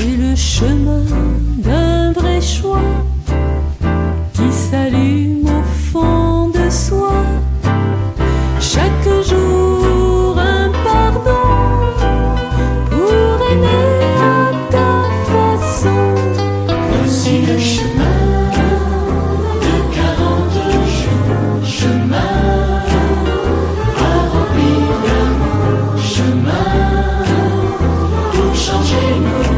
et le chemin